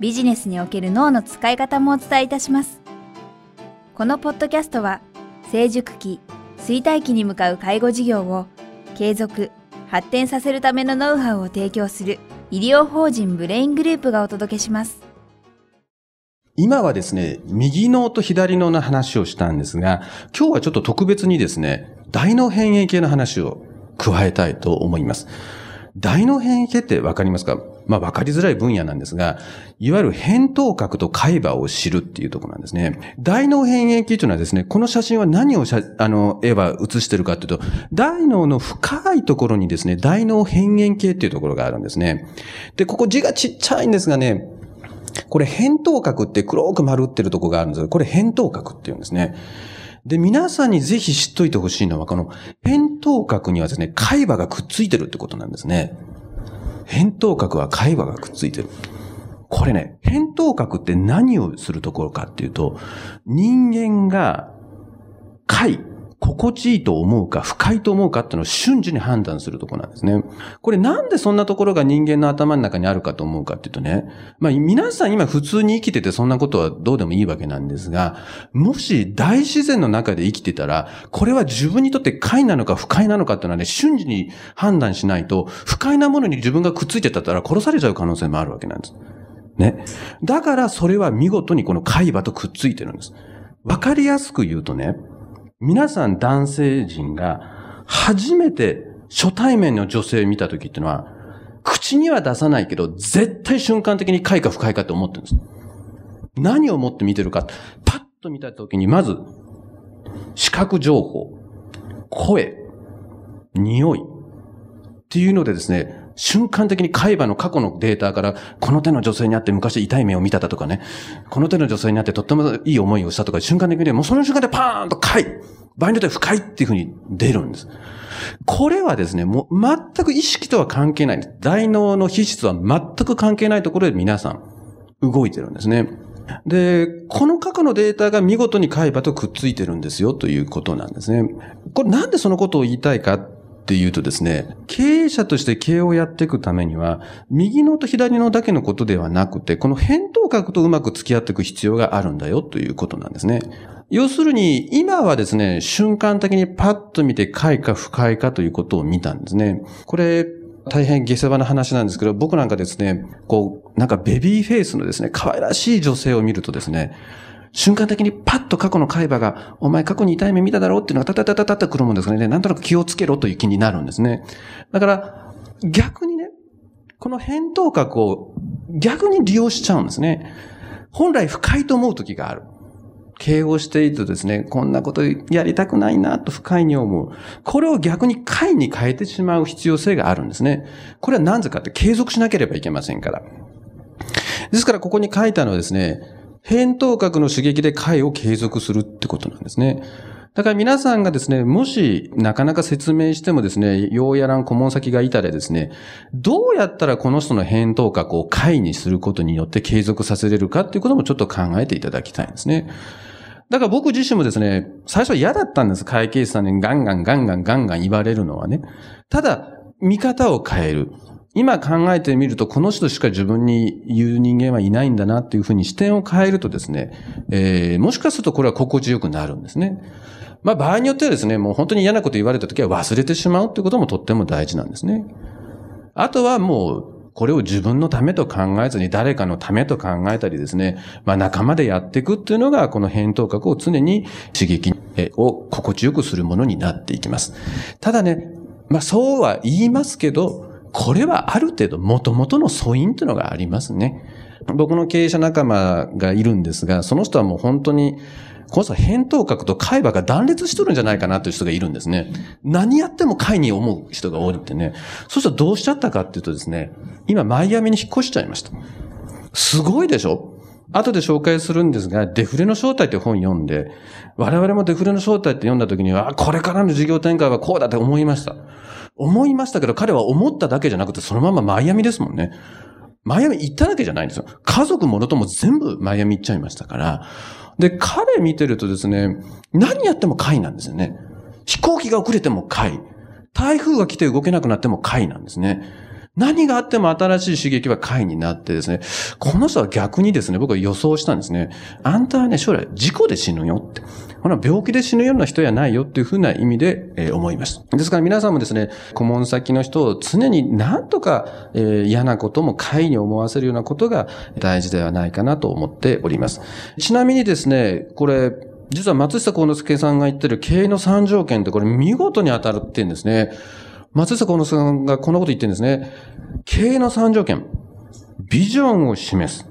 ビジネスにおける脳の使い方もお伝えいたします。このポッドキャストは、成熟期、衰退期に向かう介護事業を継続、発展させるためのノウハウを提供する医療法人ブレイングループがお届けします。今はですね、右脳と左脳の話をしたんですが、今日はちょっと特別にですね、大脳変異系の話を加えたいと思います。大脳変異系ってわかりますか？まあ、わかりづらい分野なんですが、いわゆる扁桃核と海馬を知るっていうところなんですね。大脳変異系というのはですね、この写真は何をあの、絵は写してるかというと、大脳の深いところにですね、大脳変異系っていうところがあるんですね。で、ここ字がちっちゃいんですがね、これ扁桃核って黒く丸ってるとこがあるんですが、これ扁桃核っていうんですね。で、皆さんにぜひ知っといてほしいのは、この扁桃核にはですね、海馬がくっついてるってことなんですね。扁桃核は海馬がくっついてる。これね、扁桃核って何をするところかっていうと、人間が貝、心地いいと思うか、不快と思うかっていうのを瞬時に判断するとこなんですね。これなんでそんなところが人間の頭の中にあるかと思うかっていうとね、まあ皆さん今普通に生きててそんなことはどうでもいいわけなんですが、もし大自然の中で生きてたら、これは自分にとって快なのか不快なのかっていうのはね、瞬時に判断しないと、不快なものに自分がくっついてたら殺されちゃう可能性もあるわけなんです。ね。だからそれは見事にこの海馬とくっついてるんです。わかりやすく言うとね、皆さん男性陣が初めて初対面の女性を見た時っていうのは、口には出さないけど、絶対瞬間的に快か不快かって思ってるんです。何を思って見てるか。パッと見た時に、まず、視覚情報、声、匂いっていうのでですね、瞬間的に海馬の過去のデータから、この手の女性に会って昔痛い目を見ただとかね、この手の女性に会ってとってもいい思いをしたとか、瞬間的にもうその瞬間でパーンと快場合によっては深いっていうふうに出るんです。これはですね、もう全く意識とは関係ないんです。大脳の皮質は全く関係ないところで皆さん動いてるんですね。で、この過去のデータが見事に海馬とくっついてるんですよということなんですね。これなんでそのことを言いたいかっていうとですね、経営者として経営をやっていくためには、右脳と左脳だけのことではなくて、この扁桃核とうまく付き合っていく必要があるんだよということなんですね。要するに、今はですね、瞬間的にパッと見て快か不快かということを見たんですね。これ、大変下世話な話なんですけど、僕なんかですね、こう、なんかベビーフェイスのですね、可愛らしい女性を見るとですね、瞬間的にパッと過去の海馬が、お前過去に痛い目見ただろうっていうのがタタタタタタくるもんですからね、なんとなく気をつけろという気になるんですね。だから、逆にね、この扁桃核を逆に利用しちゃうんですね。本来不快と思う時がある。敬語しているとですね、こんなことやりたくないなと不快に思う。これを逆に快に変えてしまう必要性があるんですね。これは何故かって継続しなければいけませんから。ですからここに書いたのはですね、扁桃核の刺激で回を継続するってことなんですね。だから皆さんがですね、もしなかなか説明してもですね、ようやらん顧問先がいたらですね、どうやったらこの人の扁桃核を回にすることによって継続させれるかっていうこともちょっと考えていただきたいんですね。だから僕自身もですね、最初は嫌だったんです。会計士さんにガンガンガンガンガンガン言われるのはね。ただ、見方を変える。今考えてみると、この人しか自分に言う人間はいないんだなっていうふうに視点を変えるとですね、えー、もしかするとこれは心地よくなるんですね。まあ場合によってはですね、もう本当に嫌なこと言われた時は忘れてしまうってこともとっても大事なんですね。あとはもう、これを自分のためと考えずに誰かのためと考えたりですね、まあ仲間でやっていくっていうのが、この扁桃核を常に刺激を心地よくするものになっていきます。ただね、まあそうは言いますけど、これはある程度元々の素因というのがありますね。僕の経営者仲間がいるんですが、その人はもう本当に、この人は扁桃核と海馬が断裂しとるんじゃないかなという人がいるんですね。何やっても海に思う人が多いってね。そしたらどうしちゃったかっていうとですね、今マイアミに引っ越しちゃいました。すごいでしょ？後で紹介するんですが、デフレの正体って本読んで、我々もデフレの正体って読んだ時には、これからの事業展開はこうだって思いました。思いましたけど、彼は思っただけじゃなくて、そのままマイアミですもんね。マイアミ行っただけじゃないんですよ。家族ものとも全部マイアミ行っちゃいましたから。で、彼見てるとですね、何やっても貝なんですよね。飛行機が遅れても貝。台風が来て動けなくなっても貝なんですね。何があっても新しい刺激は解になってですね、この人は逆にですね、僕は予想したんですね。あんたはね、将来事故で死ぬよって。ほら、病気で死ぬような人やないよっていうふうな意味で、えー、思います。ですから皆さんもですね、顧問先の人を常に何とか、えー、嫌なことも解に思わせるようなことが大事ではないかなと思っております。ちなみにですね、これ、実は松下幸之助さんが言ってる経営の三条件ってこれ見事に当たるって言うんですね。松下幸之さんがこんなこと言ってるんですね。経営の三条件。ビジョンを示す。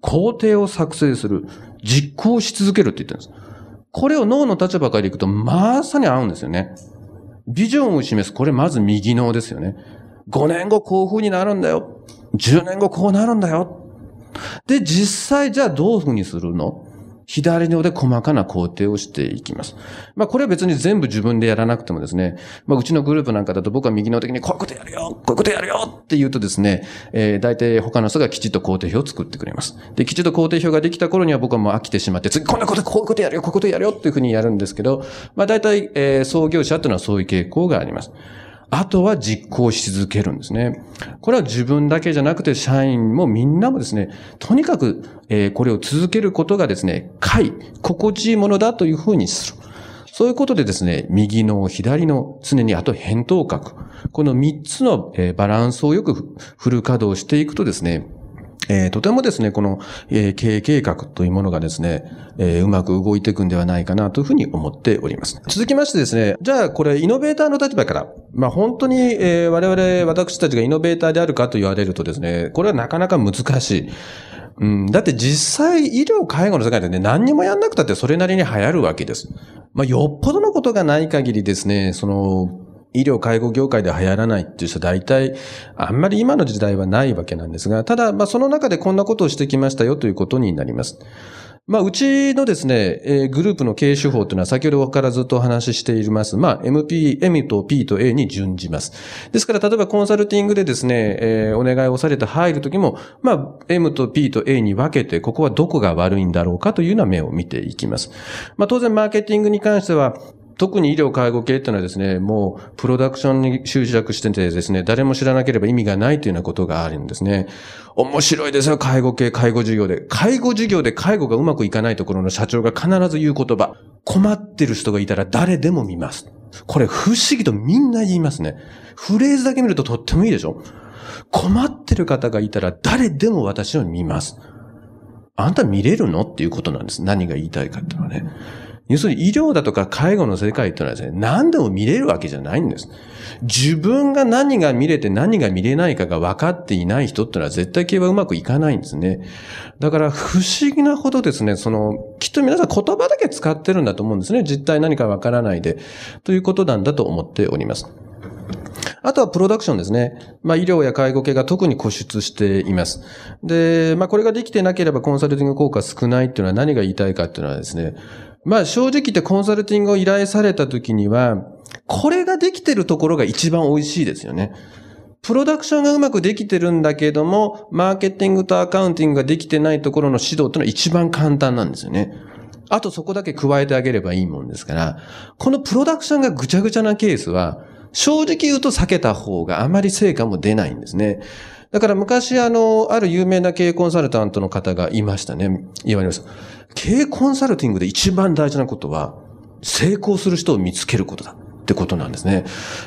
工程を作成する。実行し続けるって言ってるんです。これを脳の立場からいくと、まさに合うんですよね。ビジョンを示す。これまず右脳ですよね。5年後こういう風になるんだよ。10年後こうなるんだよ。で、実際じゃあどういう風にするの？左ので細かな工程をしていきます。まあこれは別に全部自分でやらなくてもですね、まあうちのグループなんかだと僕は右の的にこういうことやるよこういうことやるよって言うとですね、えー、大体他の人がきちっと工程表を作ってくれます。で、きちっと工程表ができた頃には僕はもう飽きてしまって、次こんなこと、こういうことやるよ、こういうことやるよっていうふうにやるんですけど、まあ大体、えー、創業者っていうのはそういう傾向があります。あとは実行し続けるんですね。これは自分だけじゃなくて社員もみんなもですね、とにかく、え、これを続けることがですね、快、心地いいものだというふうにする。そういうことでですね、右の左の常にあと扁桃角。この三つのバランスをよくフル稼働していくとですね、えー、とてもですね、この、えー、経営計画というものがですね、えー、うまく動いていくんではないかなというふうに思っております。続きましてですね、じゃあこれイノベーターの立場から、まあ本当に、えー、我々、私たちがイノベーターであるかと言われるとですね、これはなかなか難しい。うん、だって実際医療介護の世界でね、何にもやんなくたってそれなりに流行るわけです。まあよっぽどのことがない限りですね、その、医療介護業界で流行らないっていう人は大体、あんまり今の時代はないわけなんですが、ただ、まあその中でこんなことをしてきましたよということになります。まあ、うちのですね、えー、グループの経営手法というのは先ほどからずっとお話ししています。まあ、MP、M と P と A に準じます。ですから、例えばコンサルティングでですね、えー、お願いをされて入るときも、まあ、M と P と A に分けて、ここはどこが悪いんだろうかというような目を見ていきます。まあ、当然、マーケティングに関しては、特に医療介護系っていうのはですね、もうプロダクションに執着しててですね、誰も知らなければ意味がないというようなことがあるんですね。面白いですよ、介護系、介護事業で。介護事業で介護がうまくいかないところの社長が必ず言う言葉。困ってる人がいたら誰でも見ます。これ不思議とみんな言いますね。フレーズだけ見るととってもいいでしょ困ってる方がいたら誰でも私を見ます。あんた見れるの？っていうことなんです。何が言いたいかっていうのはね。要するに医療だとか介護の世界ってのはですね、何でも見れるわけじゃないんです。自分が何が見れて何が見れないかが分かっていない人ってのは絶対系はうまくいかないんですね。だから不思議なほどですね、その、きっと皆さん言葉だけ使ってるんだと思うんですね。実態何か分からないで。ということなんだと思っております。あとはプロダクションですね。まあ医療や介護系が特に固執しています。で、まあこれができてなければコンサルティング効果少ないっていうのは何が言いたいかっていうのはですね、まあ正直言ってコンサルティングを依頼された時には、これができてるところが一番美味しいですよね。プロダクションがうまくできてるんだけども、マーケティングとアカウンティングができてないところの指導ってのは一番簡単なんですよね。あとそこだけ加えてあげればいいもんですから、このプロダクションがぐちゃぐちゃなケースは、正直言うと避けた方があまり成果も出ないんですね。だから昔あの、ある有名な経営コンサルタントの方がいましたね。言われました。経営コンサルティングで一番大事なことは、成功する人を見つけることだってことなんですね。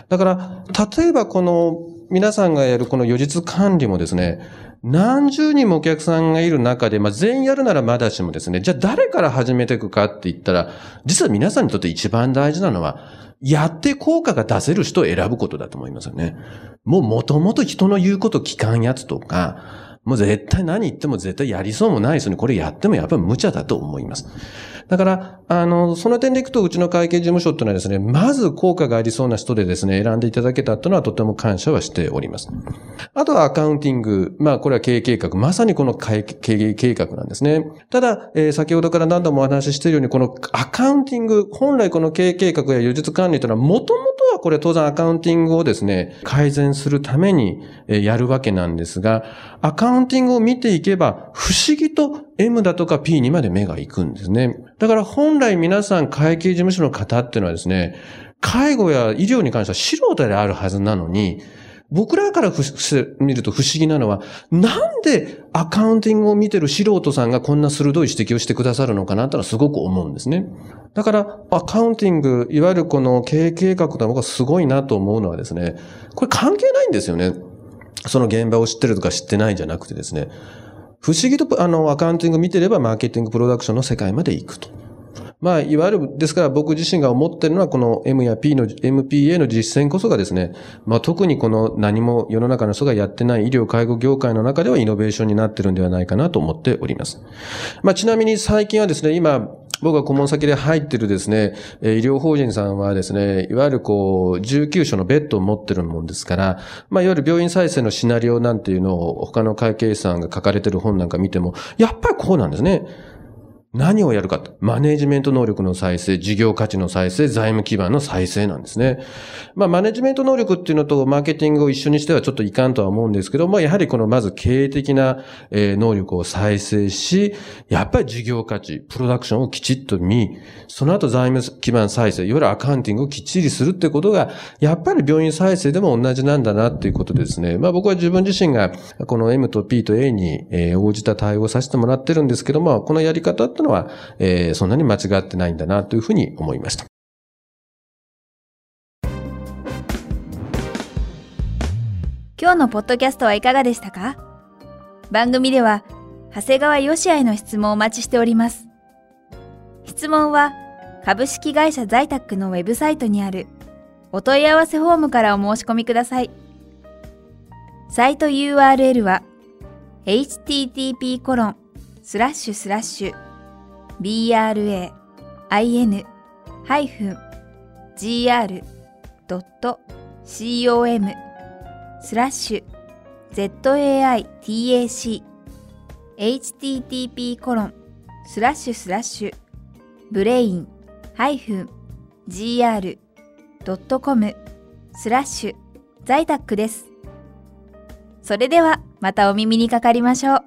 だから、例えばこの、皆さんがやるこの予実管理もですね、何十人もお客さんがいる中で、まあ、全員やるならまだしもですね、じゃあ誰から始めていくかって言ったら、実は皆さんにとって一番大事なのは、やって効果が出せる人を選ぶことだと思いますよね。もう元々人の言うこと聞かんやつとか、もう絶対何言っても絶対やりそうもない人にこれやってもやっぱり無茶だと思います。だから、あの、その点でいくと、うちの会計事務所っていうのはですね、まず効果がありそうな人でですね、選んでいただけたっていうのはとても感謝はしております。あとはアカウンティング。まあ、これは経営計画。まさにこの会経営計画なんですね。ただ、えー先ほどから何度もお話ししているように、このアカウンティング、本来この経営計画や予術管理というのは、もともとはこれ当然アカウンティングをですね、改善するためにえやるわけなんですが、アカウンティングを見ていけば、不思議と M だとか P にまで目が行くんですね。だから本来皆さん会計事務所の方っていうのはですね、介護や医療に関しては素人であるはずなのに、僕らから見ると不思議なのは、なんでアカウンティングを見てる素人さんがこんな鋭い指摘をしてくださるのかなってのはすごく思うんですね。だから、アカウンティング、いわゆるこの経営計画とは僕はすごいなと思うのはですね、これ関係ないんですよね。その現場を知ってるとか知ってないんじゃなくてですね、不思議と、あの、アカウンティング見てればマーケティングプロダクションの世界まで行くと。まあ、いわゆる、ですから僕自身が思ってるのは、この M や P の、MPA の実践こそがですね、まあ特にこの何も世の中の人がやってない医療介護業界の中ではイノベーションになってるんではないかなと思っております。まあちなみに最近はですね、今、僕が顧問先で入ってるですね、医療法人さんはですね、いわゆるこう、19所のベッドを持ってるもんですから、まあいわゆる病院再生のシナリオなんていうのを他の会計士さんが書かれてる本なんか見ても、やっぱりこうなんですね。何をやるかと。マネジメント能力の再生、事業価値の再生、財務基盤の再生なんですね。まあ、マネジメント能力っていうのとマーケティングを一緒にしてはちょっといかんとは思うんですけど、まあ、やはりこのまず経営的な、え能力を再生し、やっぱり事業価値、プロダクションをきちっと見、その後財務基盤再生、いわゆるアカウンティングをきっちりするってことが、やっぱり病院再生でも同じなんだなっていうことですね。まあ、僕は自分自身がこの M と P と A に、応じた対応させてもらってるんですけども、このやり方っていうのは、えーそんなに間違ってないんだなというふうに思いました。今日のポッドキャストはいかがでしたか？番組では、長谷川よしあへの質問をお待ちしております。質問は、株式会社在宅のウェブサイトにあるお問い合わせフォームからお申し込みください。サイト URL は http bra-in-gr.com スラッシュ zaitac http コロンスラッシュスラッシュブレイン -gr.com スラッシュ在宅です。それではまたお耳にかかりましょう。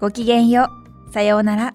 ごきげんよう。さようなら。